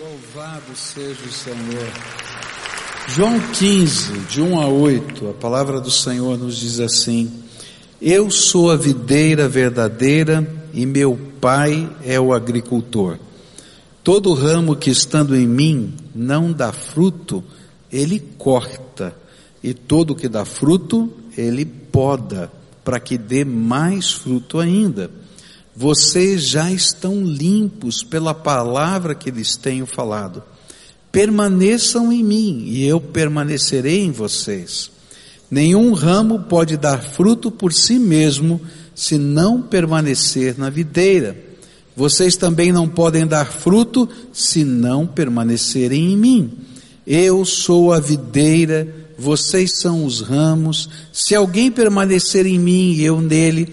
Louvado seja o Senhor. João 15, de 1 a 8, a palavra do Senhor nos diz assim: Eu sou a videira verdadeira e meu pai é o agricultor. Todo ramo que estando em mim não dá fruto, ele corta, e todo que dá fruto, ele poda, para que dê mais fruto ainda. Vocês já estão limpos pela palavra que lhes tenho falado. Permaneçam em mim e eu permanecerei em vocês. Nenhum ramo pode dar fruto por si mesmo se não permanecer na videira. Vocês também não podem dar fruto se não permanecerem em mim. Eu sou a videira, vocês são os ramos. Se alguém permanecer em mim e eu nele,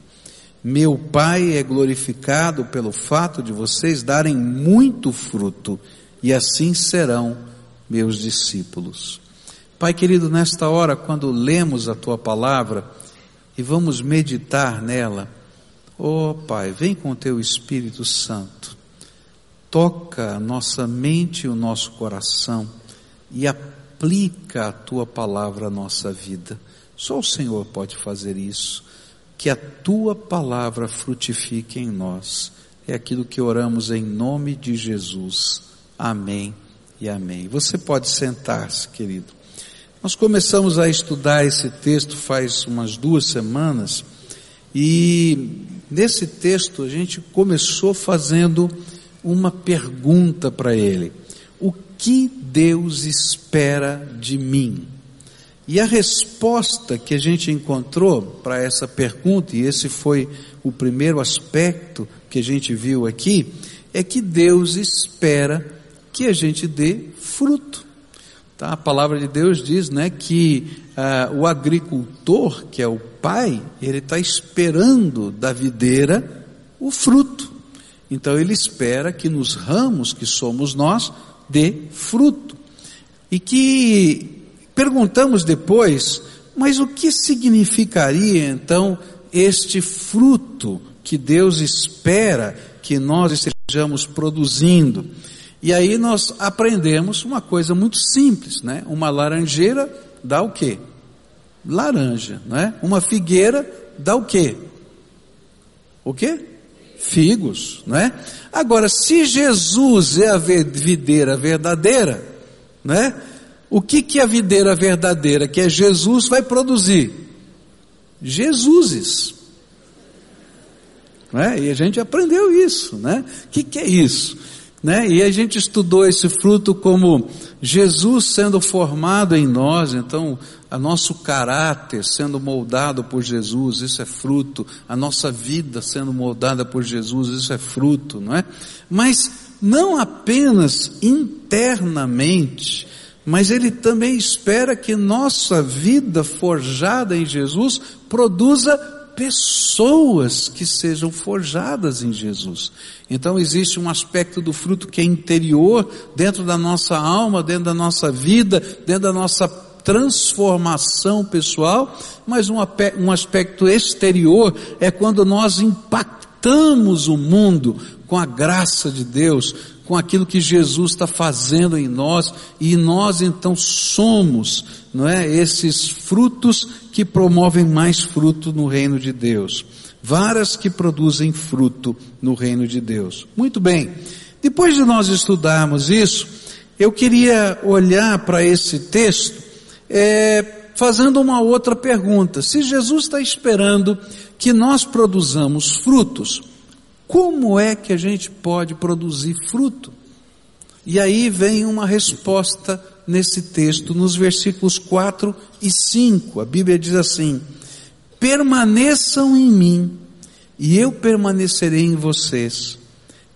Meu Pai é glorificado pelo fato de vocês darem muito fruto, e assim serão meus discípulos. Pai querido, nesta hora, quando lemos a tua palavra e vamos meditar nela, oh Pai, vem com o teu Espírito Santo, toca a nossa mente e o nosso coração e aplica a tua palavra à nossa vida. Só o Senhor pode fazer isso. Que a tua palavra frutifique em nós. É aquilo que oramos em nome de Jesus. Amém e amém. Você pode sentar-se, querido. Nós começamos a estudar esse texto faz umas duas semanas e nesse texto a gente começou fazendo uma pergunta para ele: O que Deus espera de mim? E a resposta que a gente encontrou para essa pergunta, e esse foi o primeiro aspecto que a gente viu aqui, é que Deus espera que a gente dê fruto. Tá? A palavra de Deus diz né, que ah, o agricultor, que é o pai, ele está esperando da videira o fruto. Então ele espera que nos ramos que somos nós, dê fruto. E que perguntamos depois, mas o que significaria então este fruto que Deus espera que nós estejamos produzindo? E aí nós aprendemos uma coisa muito simples, né? Uma laranjeira dá o quê? Laranja, né? Uma figueira dá o quê? O quê? Figos, né? Agora, se Jesus é a videira verdadeira, né? O que que a videira verdadeira, que é Jesus, vai produzir? Jesuses. Né? E a gente aprendeu isso, né? O que, que é isso? Né? E a gente estudou esse fruto como Jesus sendo formado em nós, então a nosso caráter sendo moldado por Jesus, isso é fruto, a nossa vida sendo moldada por Jesus, isso é fruto, não é? Mas não apenas internamente, mas ele também espera que nossa vida forjada em Jesus produza pessoas que sejam forjadas em Jesus. Então existe um aspecto do fruto que é interior, dentro da nossa alma, dentro da nossa vida, dentro da nossa transformação pessoal, mas um, aspecto exterior é quando nós impactamos o mundo com a graça de Deus, com aquilo que Jesus está fazendo em nós, e nós então somos, não é, esses frutos que promovem mais fruto no reino de Deus. Varas que produzem fruto no reino de Deus. Muito bem. Depois de nós estudarmos isso, eu queria olhar para esse texto, é, fazendo uma outra pergunta. Se Jesus está esperando que nós produzamos frutos, como é que a gente pode produzir fruto? E aí vem uma resposta nesse texto, nos versículos 4 e 5. A Bíblia diz assim: Permaneçam em mim, e eu permanecerei em vocês.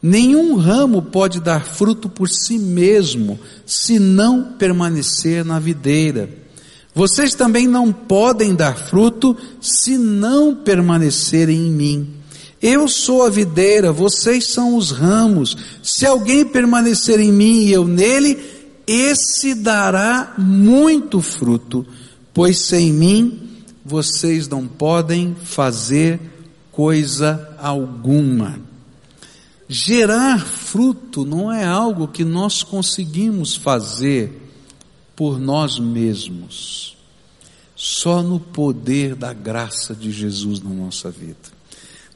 Nenhum ramo pode dar fruto por si mesmo, se não permanecer na videira. Vocês também não podem dar fruto se não permanecerem em mim. Eu sou a videira, vocês são os ramos. Se alguém permanecer em mim e eu nele, esse dará muito fruto, pois sem mim vocês não podem fazer coisa alguma. Gerar fruto não é algo que nós conseguimos fazer por nós mesmos, só no poder da graça de Jesus na nossa vida.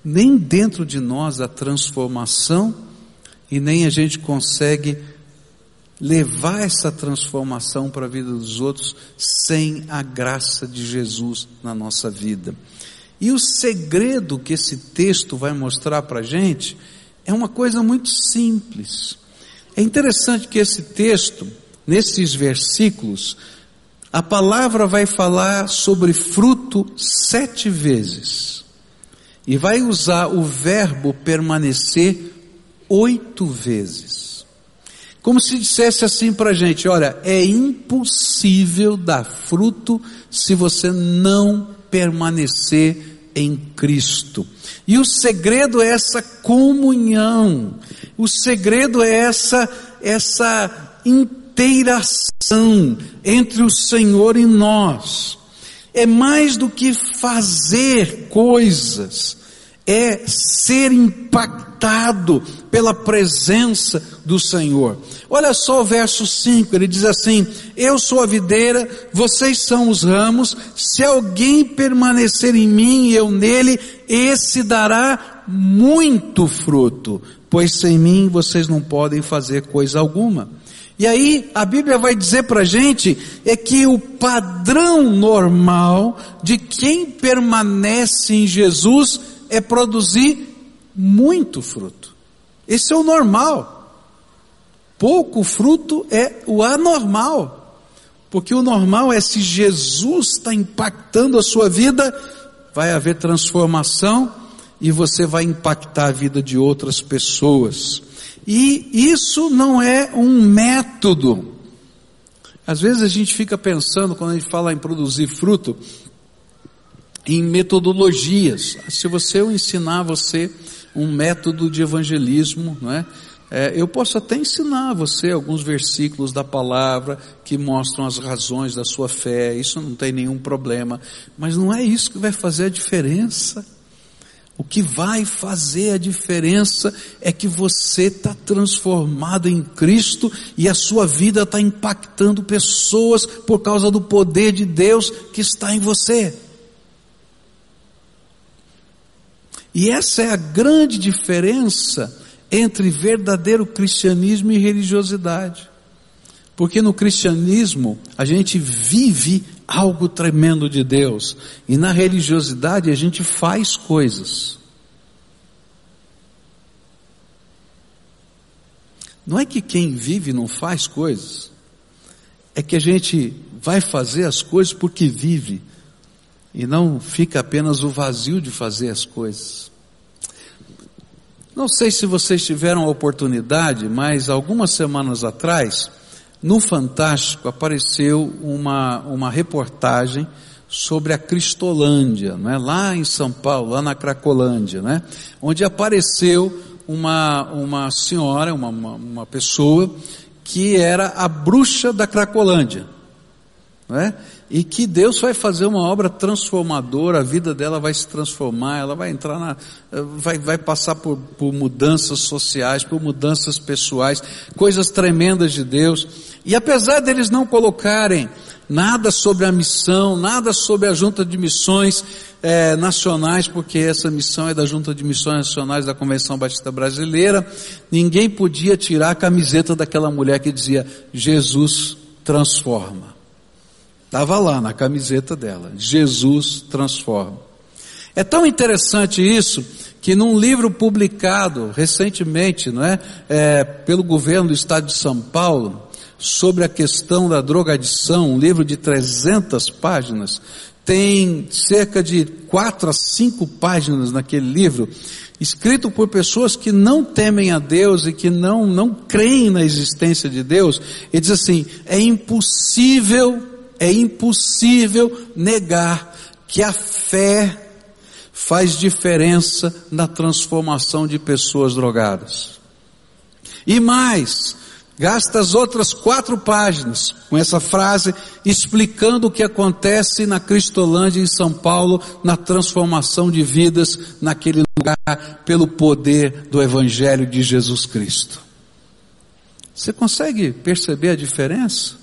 Nem dentro de nós a transformação e nem a gente consegue levar essa transformação para a vida dos outros sem a graça de Jesus na nossa vida. E o segredo que esse texto vai mostrar para a gente é uma coisa muito simples. É interessante que esse texto, nesses versículos, a palavra vai falar sobre fruto sete vezes. E vai usar o verbo permanecer oito vezes. Como se dissesse assim para a gente: olha, é impossível dar fruto se você não permanecer em Cristo. E o segredo é essa comunhão. O segredo é essa essa inteiração entre o Senhor e nós. É mais do que fazer coisas, é ser impactado pela presença do Senhor. Olha só o verso 5, ele diz assim: Eu sou a videira, vocês são os ramos, se alguém permanecer em mim e eu nele, esse dará muito fruto, pois sem mim vocês não podem fazer coisa alguma. E aí a Bíblia vai dizer para a gente é que o padrão normal de quem permanece em Jesus é produzir muito fruto. Esse é o normal. Pouco fruto é o anormal. Porque o normal é se Jesus está impactando a sua vida, vai haver transformação e você vai impactar a vida de outras pessoas. E isso não é um método. Às vezes a gente fica pensando, quando a gente fala em produzir fruto, em metodologias. Se você eu ensinar você um método de evangelismo, não é? É, eu posso até ensinar a você alguns versículos da palavra que mostram as razões da sua fé, isso não tem nenhum problema, mas não é isso que vai fazer a diferença. O que vai fazer a diferença é que você está transformado em Cristo e a sua vida está impactando pessoas por causa do poder de Deus que está em você. E essa é a grande diferença entre verdadeiro cristianismo e religiosidade. Porque no cristianismo a gente vive algo tremendo de Deus e na religiosidade a gente faz coisas. Não é que quem vive não faz coisas, é que a gente vai fazer as coisas porque vive e não fica apenas o vazio de fazer as coisas. Não sei se vocês tiveram a oportunidade, mas algumas semanas atrás, no Fantástico apareceu uma, uma reportagem sobre a Cristolândia, né? lá em São Paulo, lá na Cracolândia, né? onde apareceu uma, uma senhora, uma, uma, uma pessoa que era a bruxa da Cracolândia. Né? E que Deus vai fazer uma obra transformadora, a vida dela vai se transformar, ela vai entrar na, vai, vai passar por, por mudanças sociais, por mudanças pessoais, coisas tremendas de Deus. E apesar deles não colocarem nada sobre a missão, nada sobre a junta de missões é, nacionais, porque essa missão é da junta de missões nacionais da Convenção Batista Brasileira, ninguém podia tirar a camiseta daquela mulher que dizia Jesus transforma. Estava lá na camiseta dela. Jesus transforma. É tão interessante isso que num livro publicado recentemente, não é, é, pelo governo do estado de São Paulo, sobre a questão da drogadição, um livro de 300 páginas, tem cerca de quatro a cinco páginas naquele livro escrito por pessoas que não temem a Deus e que não, não creem na existência de Deus, ele diz assim: é impossível, é impossível negar que a fé faz diferença na transformação de pessoas drogadas. E mais, gasta as outras quatro páginas com essa frase explicando o que acontece na Cristolândia em São Paulo na transformação de vidas naquele lugar pelo poder do Evangelho de Jesus Cristo. Você consegue perceber a diferença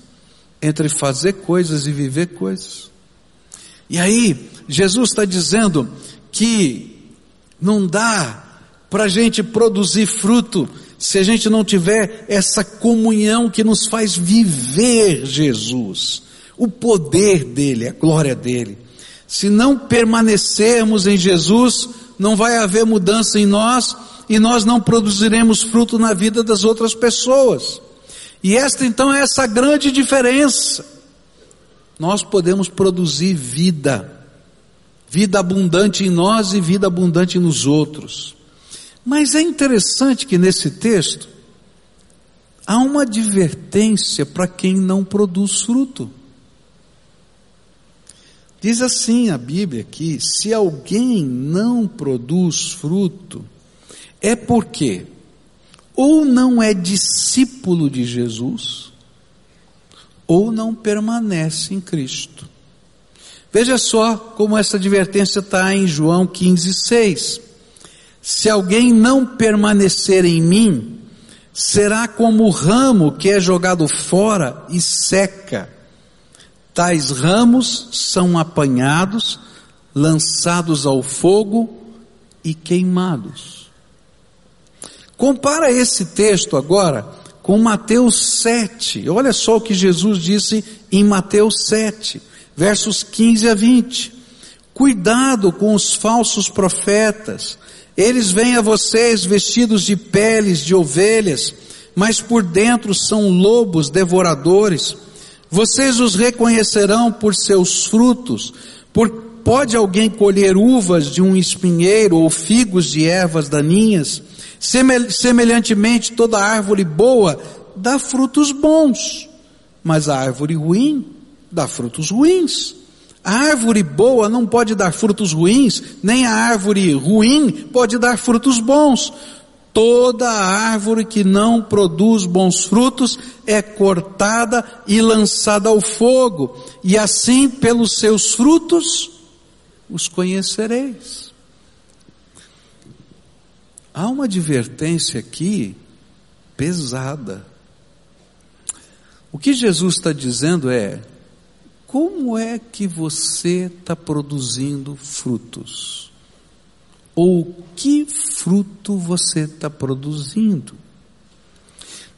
entre fazer coisas e viver coisas? E aí, Jesus está dizendo que não dá para a gente produzir fruto se a gente não tiver essa comunhão que nos faz viver Jesus, o poder dele, a glória dele. Se não permanecermos em Jesus, não vai haver mudança em nós e nós não produziremos fruto na vida das outras pessoas. E esta então é essa grande diferença. Nós podemos produzir vida, vida abundante em nós e vida abundante nos outros. Mas é interessante que nesse texto há uma advertência para quem não produz fruto. Diz assim a Bíblia que se alguém não produz fruto, é porque ou não é discípulo de Jesus, ou não permanece em Cristo. Veja só como essa advertência está em João 15, 6. Se alguém não permanecer em mim, será como o ramo que é jogado fora e seca. Tais ramos são apanhados, lançados ao fogo e queimados. Compara esse texto agora com Mateus 7. Olha só o que Jesus disse em Mateus 7, versos 15 a 20. Cuidado com os falsos profetas eles vêm a vocês vestidos de peles de ovelhas, mas por dentro são lobos devoradores. Vocês os reconhecerão por seus frutos. Por, pode alguém colher uvas de um espinheiro ou figos de ervas daninhas? Semelhantemente, toda árvore boa dá frutos bons, mas a árvore ruim dá frutos ruins. A árvore boa não pode dar frutos ruins, nem a árvore ruim pode dar frutos bons. Toda árvore que não produz bons frutos é cortada e lançada ao fogo, e assim pelos seus frutos os conhecereis. Há uma advertência aqui pesada. O que Jesus está dizendo é: como é que você está produzindo frutos? Ou que fruto você está produzindo?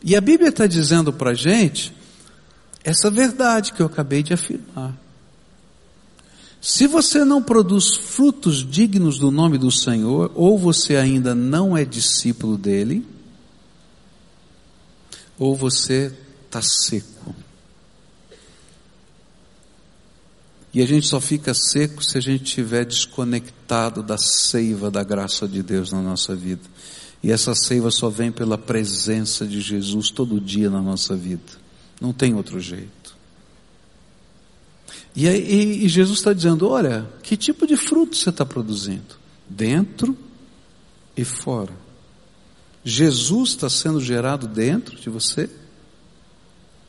E a Bíblia está dizendo para a gente essa verdade que eu acabei de afirmar. Se você não produz frutos dignos do nome do Senhor, ou você ainda não é discípulo dele, ou você está seco. E a gente só fica seco se a gente estiver desconectado da seiva da graça de Deus na nossa vida. E essa seiva só vem pela presença de Jesus todo dia na nossa vida. Não tem outro jeito. E, e, e Jesus está dizendo: olha, que tipo de fruto você está produzindo? Dentro e fora. Jesus está sendo gerado dentro de você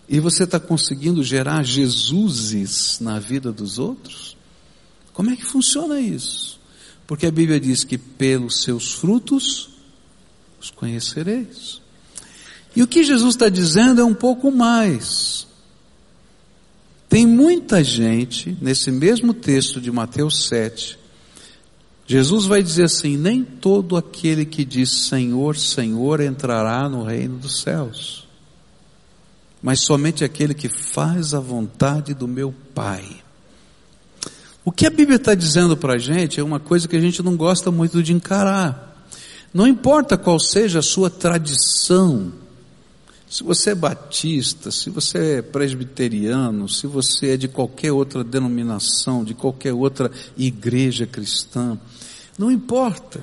e você está conseguindo gerar Jesuses na vida dos outros? Como é que funciona isso? Porque a Bíblia diz que pelos seus frutos os conhecereis. E o que Jesus está dizendo é um pouco mais. Tem muita gente, nesse mesmo texto de Mateus 7, Jesus vai dizer assim: nem todo aquele que diz Senhor, Senhor entrará no reino dos céus mas somente aquele que faz a vontade do meu Pai. O que a Bíblia está dizendo para a gente é uma coisa que a gente não gosta muito de encarar. Não importa qual seja a sua tradição, se você é batista, se você é presbiteriano, se você é de qualquer outra denominação, de qualquer outra igreja cristã, não importa.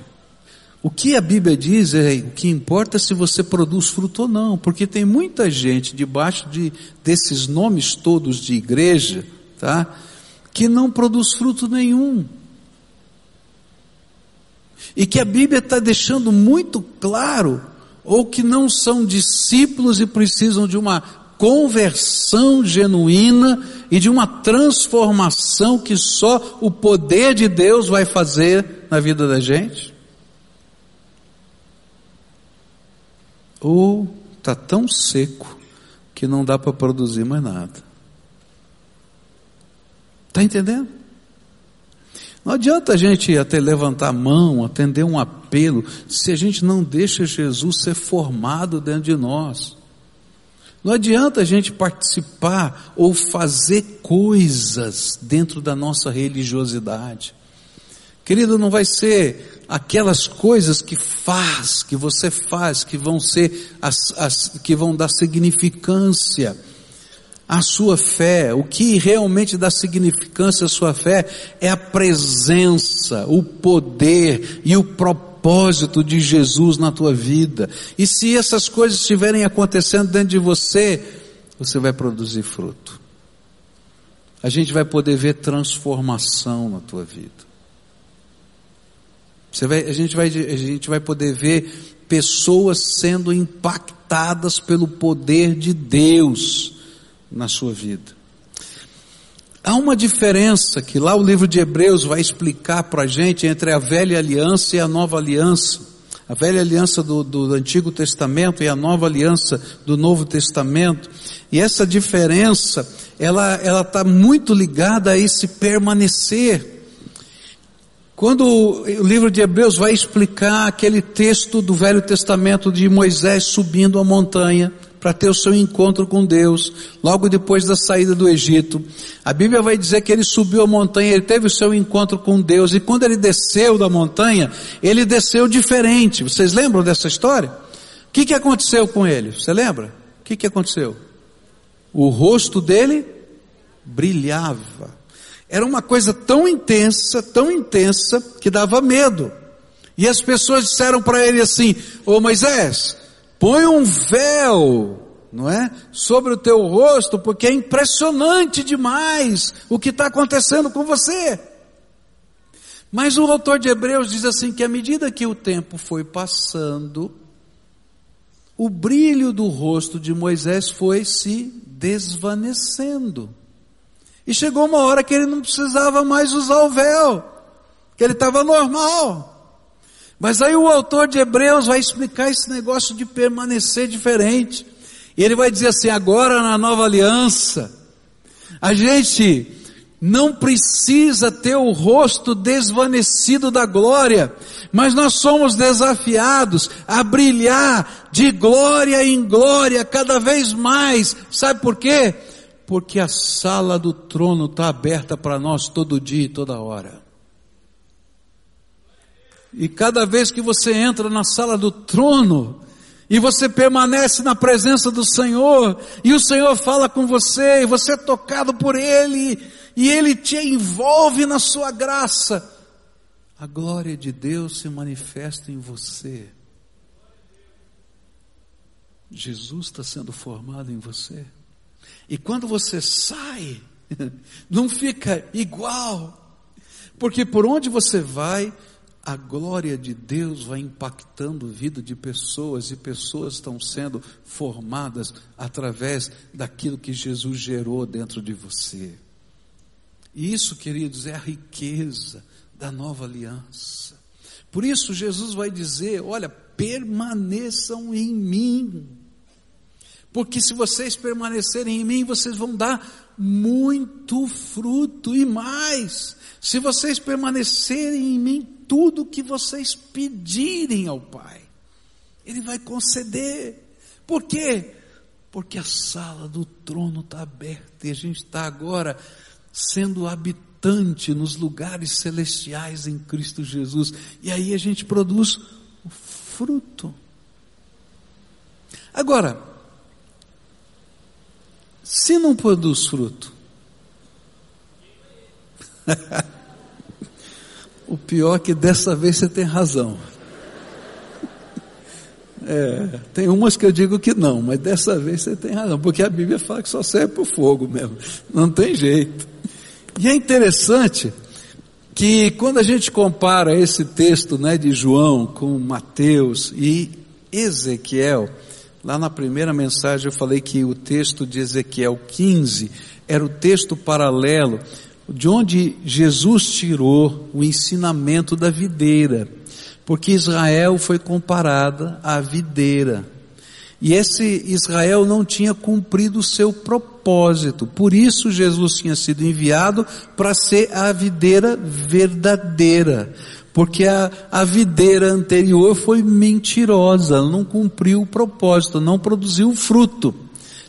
O que a Bíblia diz é o que importa se você produz fruto ou não, porque tem muita gente debaixo de, desses nomes todos de igreja, tá? Que não produz fruto nenhum. E que a Bíblia está deixando muito claro, ou que não são discípulos e precisam de uma conversão genuína e de uma transformação que só o poder de Deus vai fazer na vida da gente? Ou está tão seco que não dá para produzir mais nada? Está entendendo? Não adianta a gente até levantar a mão, atender um apelo, se a gente não deixa Jesus ser formado dentro de nós. Não adianta a gente participar ou fazer coisas dentro da nossa religiosidade. Querido, não vai ser aquelas coisas que faz, que você faz, que vão ser as, as que vão dar significância à sua fé. O que realmente dá significância à sua fé é a presença, o poder e o propósito de Jesus na tua vida. E se essas coisas estiverem acontecendo dentro de você, você vai produzir fruto. A gente vai poder ver transformação na tua vida. Vai, a, gente vai, a gente vai poder ver pessoas sendo impactadas pelo poder de Deus na sua vida. Há uma diferença que lá o livro de Hebreus vai explicar para a gente entre a velha aliança e a nova aliança. A velha aliança do, do Antigo Testamento e a nova aliança do Novo Testamento. E essa diferença, ela está muito ligada a esse permanecer. Quando o livro de Hebreus vai explicar aquele texto do Velho Testamento de Moisés subindo a montanha para ter o seu encontro com Deus, logo depois da saída do Egito, a Bíblia vai dizer que ele subiu a montanha, ele teve o seu encontro com Deus, e quando ele desceu da montanha, ele desceu diferente. Vocês lembram dessa história? O que, que aconteceu com ele? Você lembra? O que, que aconteceu? O rosto dele brilhava. Era uma coisa tão intensa, tão intensa, que dava medo. E as pessoas disseram para ele assim: Ô Moisés, põe um véu, não é? Sobre o teu rosto, porque é impressionante demais o que está acontecendo com você. Mas o autor de Hebreus diz assim: que à medida que o tempo foi passando, o brilho do rosto de Moisés foi se desvanecendo. E chegou uma hora que ele não precisava mais usar o véu, que ele estava normal. Mas aí o autor de Hebreus vai explicar esse negócio de permanecer diferente. E ele vai dizer assim: agora na nova aliança, a gente não precisa ter o rosto desvanecido da glória, mas nós somos desafiados a brilhar de glória em glória cada vez mais. Sabe por quê? porque a sala do trono está aberta para nós todo dia e toda hora. E cada vez que você entra na sala do trono, e você permanece na presença do Senhor, e o Senhor fala com você, e você é tocado por Ele, e Ele te envolve na sua graça, a glória de Deus se manifesta em você. Jesus está sendo formado em você. E quando você sai, não fica igual, porque por onde você vai, a glória de Deus vai impactando a vida de pessoas e pessoas estão sendo formadas através daquilo que Jesus gerou dentro de você. E isso, queridos, é a riqueza da nova aliança. Por isso Jesus vai dizer: olha, permaneçam em mim. Porque se vocês permanecerem em mim, vocês vão dar muito fruto e mais. Se vocês permanecerem em mim, tudo que vocês pedirem ao Pai, Ele vai conceder. Por quê? Porque a sala do trono está aberta e a gente está agora sendo habitante nos lugares celestiais em Cristo Jesus. E aí a gente produz o fruto. Agora, se não produz fruto? o pior é que dessa vez você tem razão. É, tem umas que eu digo que não, mas dessa vez você tem razão, porque a Bíblia fala que só serve para o fogo mesmo, não tem jeito. E é interessante que quando a gente compara esse texto né, de João com Mateus e Ezequiel, lá na primeira mensagem eu falei que o texto de Ezequiel 15 era o texto paralelo de onde Jesus tirou o ensinamento da videira, porque Israel foi comparada à videira. E esse Israel não tinha cumprido o seu propósito, por isso Jesus tinha sido enviado para ser a videira verdadeira, porque a, a videira anterior foi mentirosa, não cumpriu o propósito, não produziu fruto.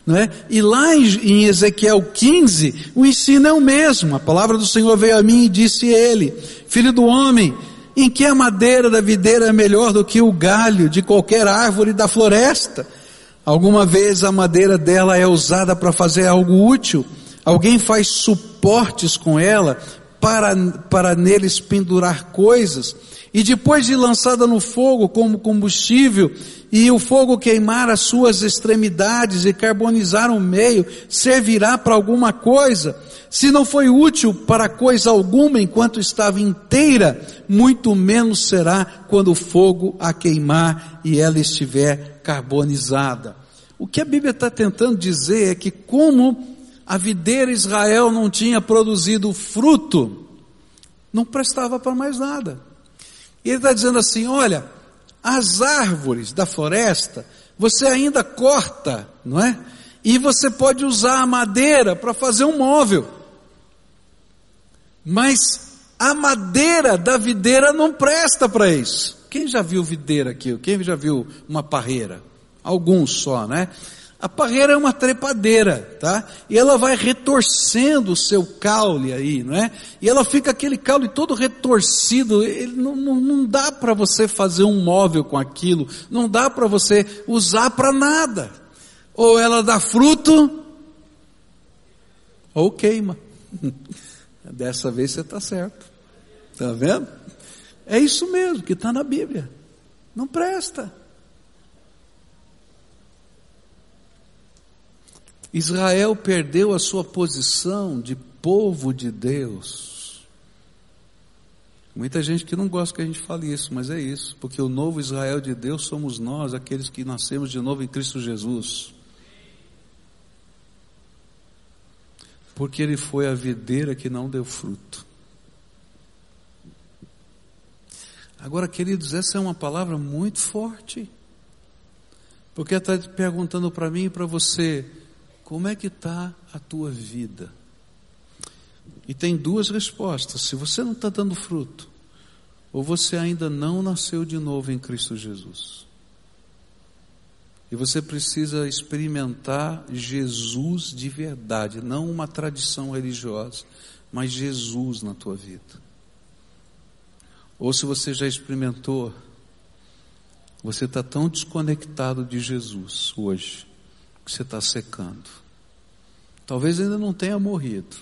Não é? E lá em Ezequiel 15, o ensino é o mesmo. A palavra do Senhor veio a mim e disse ele, filho do homem, em que a madeira da videira é melhor do que o galho de qualquer árvore da floresta? Alguma vez a madeira dela é usada para fazer algo útil? Alguém faz suportes com ela para, para neles pendurar coisas? E depois de lançada no fogo como combustível, e o fogo queimar as suas extremidades e carbonizar o meio, servirá para alguma coisa? Se não foi útil para coisa alguma enquanto estava inteira, muito menos será quando o fogo a queimar e ela estiver carbonizada. O que a Bíblia está tentando dizer é que como a videira Israel não tinha produzido fruto, não prestava para mais nada. E ele está dizendo assim: olha, as árvores da floresta, você ainda corta, não é? E você pode usar a madeira para fazer um móvel. Mas a madeira da videira não presta para isso. Quem já viu videira aqui? Quem já viu uma parreira? Alguns só, né? A parreira é uma trepadeira, tá? E ela vai retorcendo o seu caule aí, não é? E ela fica aquele caule todo retorcido. Ele não, não, não dá para você fazer um móvel com aquilo. Não dá para você usar para nada. Ou ela dá fruto, ou queima. Dessa vez você está certo. Está vendo? É isso mesmo que está na Bíblia. Não presta. Israel perdeu a sua posição de povo de Deus. Muita gente que não gosta que a gente fale isso, mas é isso, porque o novo Israel de Deus somos nós, aqueles que nascemos de novo em Cristo Jesus. Porque ele foi a videira que não deu fruto. Agora, queridos, essa é uma palavra muito forte. Porque está perguntando para mim e para você, como é que está a tua vida? E tem duas respostas. Se você não está dando fruto, ou você ainda não nasceu de novo em Cristo Jesus. E você precisa experimentar Jesus de verdade, não uma tradição religiosa, mas Jesus na tua vida. Ou se você já experimentou, você está tão desconectado de Jesus hoje, que você está secando. Talvez ainda não tenha morrido,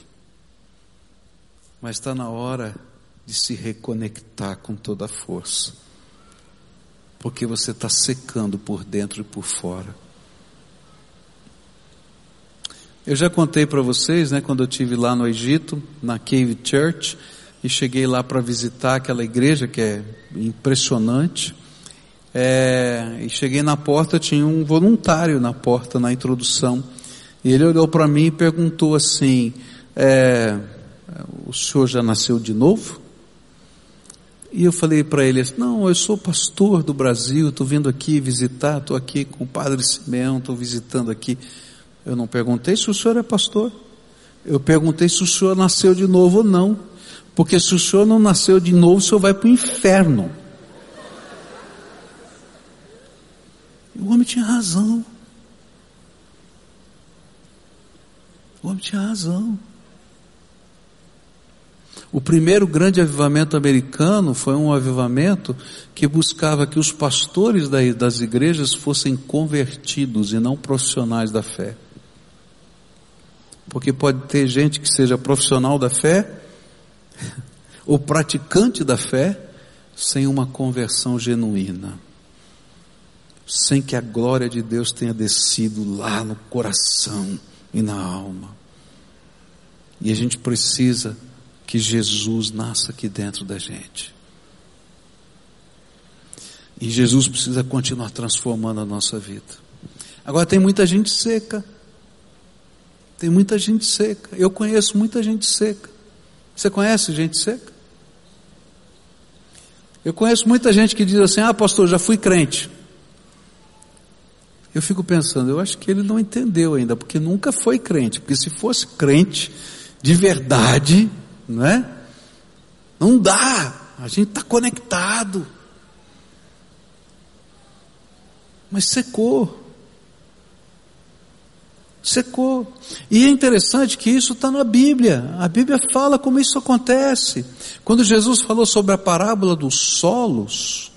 mas está na hora de se reconectar com toda a força, porque você está secando por dentro e por fora. Eu já contei para vocês, né, quando eu tive lá no Egito, na Cave Church, e cheguei lá para visitar aquela igreja que é impressionante. É, e cheguei na porta, tinha um voluntário na porta, na introdução. E ele olhou para mim e perguntou assim: é, O senhor já nasceu de novo? E eu falei para ele assim: Não, eu sou pastor do Brasil, estou vindo aqui visitar, estou aqui com o padre Simeão, estou visitando aqui. Eu não perguntei se o senhor é pastor. Eu perguntei se o senhor nasceu de novo ou não. Porque se o senhor não nasceu de novo, o senhor vai para o inferno. O homem tinha razão. O homem tinha razão. O primeiro grande avivamento americano foi um avivamento que buscava que os pastores das igrejas fossem convertidos e não profissionais da fé. Porque pode ter gente que seja profissional da fé, ou praticante da fé, sem uma conversão genuína. Sem que a glória de Deus tenha descido lá no coração e na alma. E a gente precisa que Jesus nasça aqui dentro da gente. E Jesus precisa continuar transformando a nossa vida. Agora tem muita gente seca. Tem muita gente seca. Eu conheço muita gente seca. Você conhece gente seca? Eu conheço muita gente que diz assim: Ah, pastor, já fui crente. Eu fico pensando, eu acho que ele não entendeu ainda, porque nunca foi crente. Porque se fosse crente de verdade, não é? Não dá. A gente está conectado. Mas secou secou. E é interessante que isso está na Bíblia. A Bíblia fala como isso acontece. Quando Jesus falou sobre a parábola dos solos,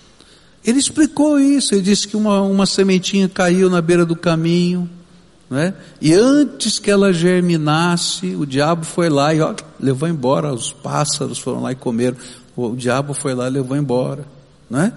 ele explicou isso. Ele disse que uma, uma sementinha caiu na beira do caminho, né? e antes que ela germinasse, o diabo foi lá e ó, levou embora. Os pássaros foram lá e comeram. O diabo foi lá e levou embora. Né?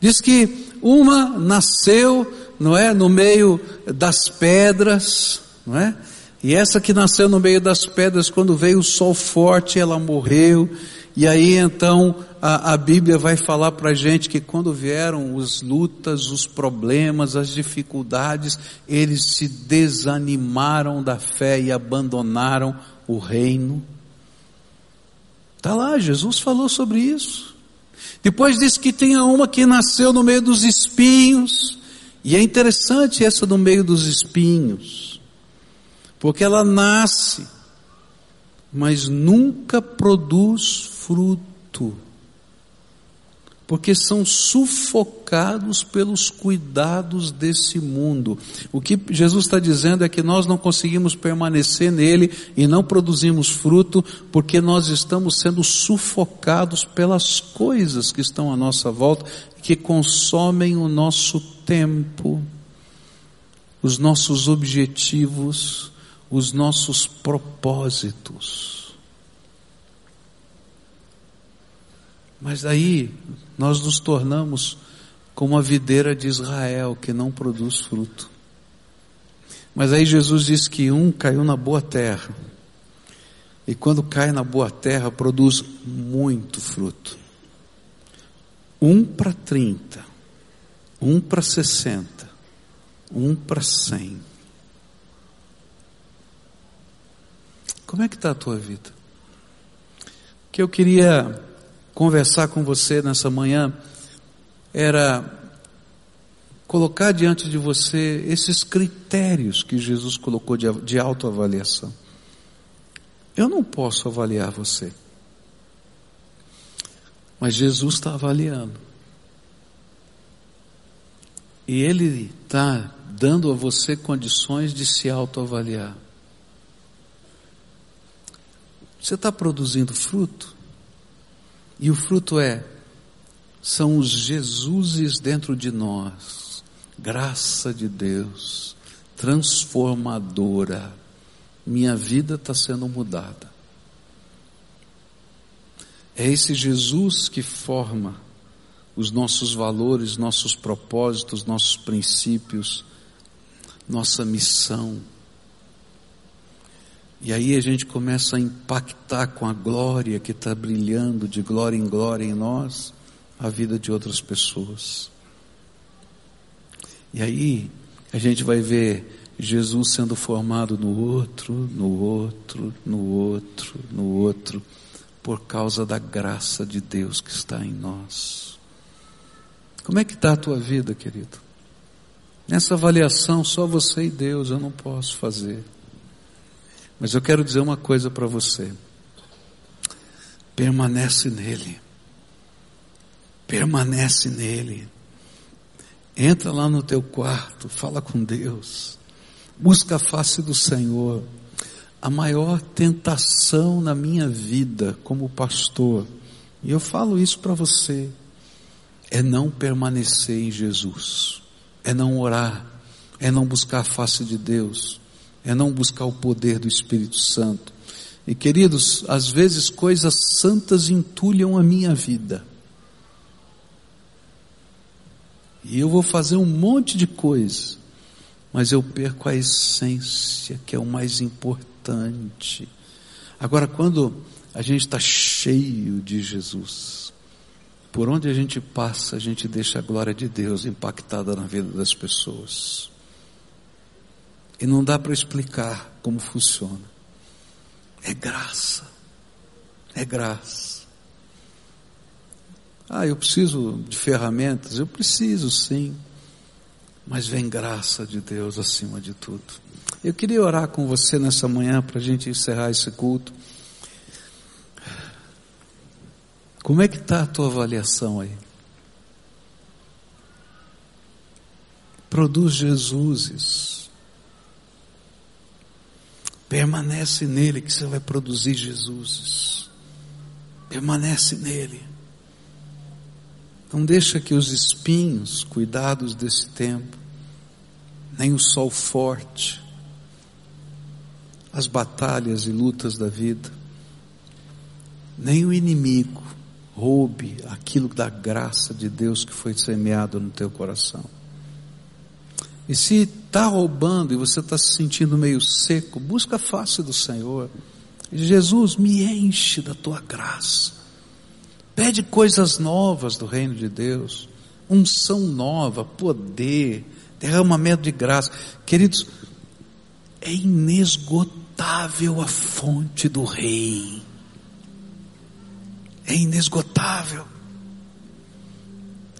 Diz que uma nasceu, não é, no meio das pedras, não é? E essa que nasceu no meio das pedras, quando veio o sol forte, ela morreu. E aí então a, a Bíblia vai falar para a gente que quando vieram as lutas, os problemas, as dificuldades, eles se desanimaram da fé e abandonaram o reino. Está lá, Jesus falou sobre isso. Depois diz que tem uma que nasceu no meio dos espinhos, e é interessante essa no meio dos espinhos. Porque ela nasce, mas nunca produz fruto. Porque são sufocados pelos cuidados desse mundo. O que Jesus está dizendo é que nós não conseguimos permanecer nele e não produzimos fruto, porque nós estamos sendo sufocados pelas coisas que estão à nossa volta, que consomem o nosso tempo, os nossos objetivos, os nossos propósitos. Mas aí nós nos tornamos como a videira de Israel que não produz fruto. Mas aí Jesus diz que um caiu na boa terra. E quando cai na boa terra, produz muito fruto. Um para trinta, um para sessenta, um para cem. Como é que está a tua vida? Que eu queria conversar com você nessa manhã era colocar diante de você esses critérios que Jesus colocou de, de autoavaliação. Eu não posso avaliar você, mas Jesus está avaliando. E Ele está dando a você condições de se autoavaliar. Você está produzindo fruto? E o fruto é, são os Jesuses dentro de nós, graça de Deus, transformadora. Minha vida está sendo mudada. É esse Jesus que forma os nossos valores, nossos propósitos, nossos princípios, nossa missão. E aí a gente começa a impactar com a glória que está brilhando de glória em glória em nós, a vida de outras pessoas. E aí a gente vai ver Jesus sendo formado no outro, no outro, no outro, no outro, por causa da graça de Deus que está em nós. Como é que está a tua vida, querido? Nessa avaliação só você e Deus, eu não posso fazer. Mas eu quero dizer uma coisa para você. Permanece nele. Permanece nele. Entra lá no teu quarto, fala com Deus. Busca a face do Senhor. A maior tentação na minha vida como pastor, e eu falo isso para você, é não permanecer em Jesus, é não orar, é não buscar a face de Deus, é não buscar o poder do Espírito Santo. E queridos, às vezes coisas santas entulham a minha vida. E eu vou fazer um monte de coisa, mas eu perco a essência, que é o mais importante. Agora, quando a gente está cheio de Jesus, por onde a gente passa, a gente deixa a glória de Deus impactada na vida das pessoas. E não dá para explicar como funciona. É graça. É graça. Ah, eu preciso de ferramentas? Eu preciso sim. Mas vem graça de Deus acima de tudo. Eu queria orar com você nessa manhã para a gente encerrar esse culto. Como é que está a tua avaliação aí? Produz Jesuses. Permanece nele que você vai produzir Jesuses. Permanece nele. Não deixa que os espinhos, cuidados desse tempo, nem o sol forte, as batalhas e lutas da vida, nem o inimigo roube aquilo da graça de Deus que foi semeado no teu coração. E se está roubando e você está se sentindo meio seco, busca a face do Senhor. Jesus, me enche da tua graça. Pede coisas novas do reino de Deus, unção nova, poder, derramamento de graça. Queridos, é inesgotável a fonte do rei. É inesgotável.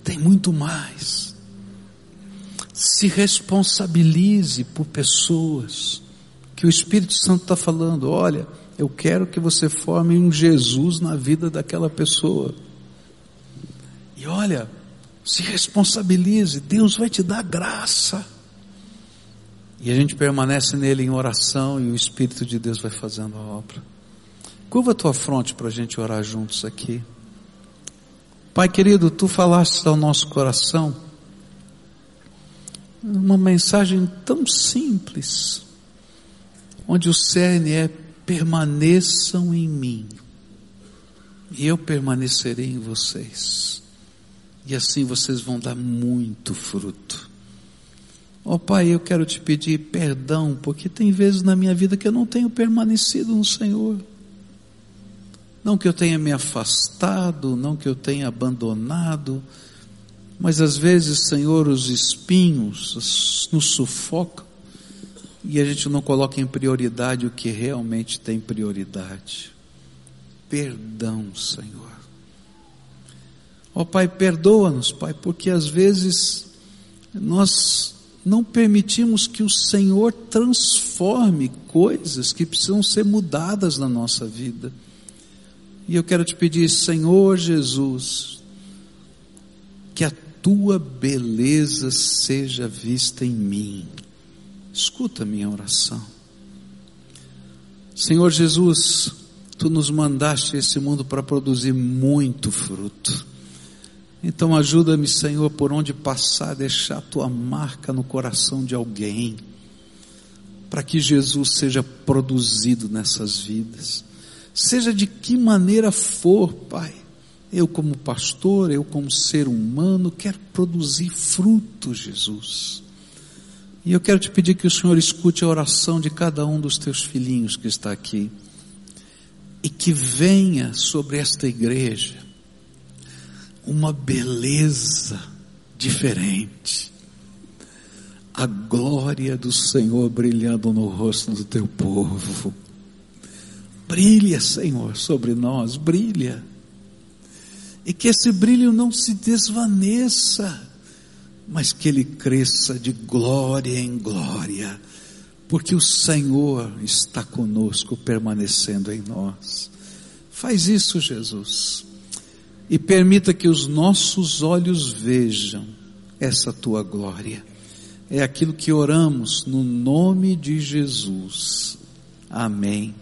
Tem muito mais. Se responsabilize por pessoas que o Espírito Santo está falando. Olha, eu quero que você forme um Jesus na vida daquela pessoa. E olha, se responsabilize, Deus vai te dar graça. E a gente permanece nele em oração e o Espírito de Deus vai fazendo a obra. Curva a tua fronte para a gente orar juntos aqui. Pai querido, tu falaste ao nosso coração uma mensagem tão simples, onde o cerne é permaneçam em mim, e eu permanecerei em vocês, e assim vocês vão dar muito fruto. Ó oh, Pai, eu quero te pedir perdão, porque tem vezes na minha vida que eu não tenho permanecido no Senhor. Não que eu tenha me afastado, não que eu tenha abandonado, mas às vezes, Senhor, os espinhos nos sufocam e a gente não coloca em prioridade o que realmente tem prioridade. Perdão, Senhor. Ó oh, Pai, perdoa-nos, Pai, porque às vezes nós não permitimos que o Senhor transforme coisas que precisam ser mudadas na nossa vida. E eu quero te pedir, Senhor Jesus, que a tua beleza seja vista em mim Escuta minha oração. Senhor Jesus, tu nos mandaste esse mundo para produzir muito fruto. Então ajuda-me, Senhor, por onde passar, deixar tua marca no coração de alguém, para que Jesus seja produzido nessas vidas. Seja de que maneira for, Pai. Eu como pastor, eu como ser humano, quero produzir fruto, Jesus. E eu quero te pedir que o Senhor escute a oração de cada um dos teus filhinhos que está aqui. E que venha sobre esta igreja uma beleza diferente. A glória do Senhor brilhando no rosto do teu povo. Brilha, Senhor, sobre nós, brilha. E que esse brilho não se desvaneça mas que ele cresça de glória em glória, porque o Senhor está conosco, permanecendo em nós. Faz isso, Jesus, e permita que os nossos olhos vejam essa tua glória. É aquilo que oramos no nome de Jesus. Amém.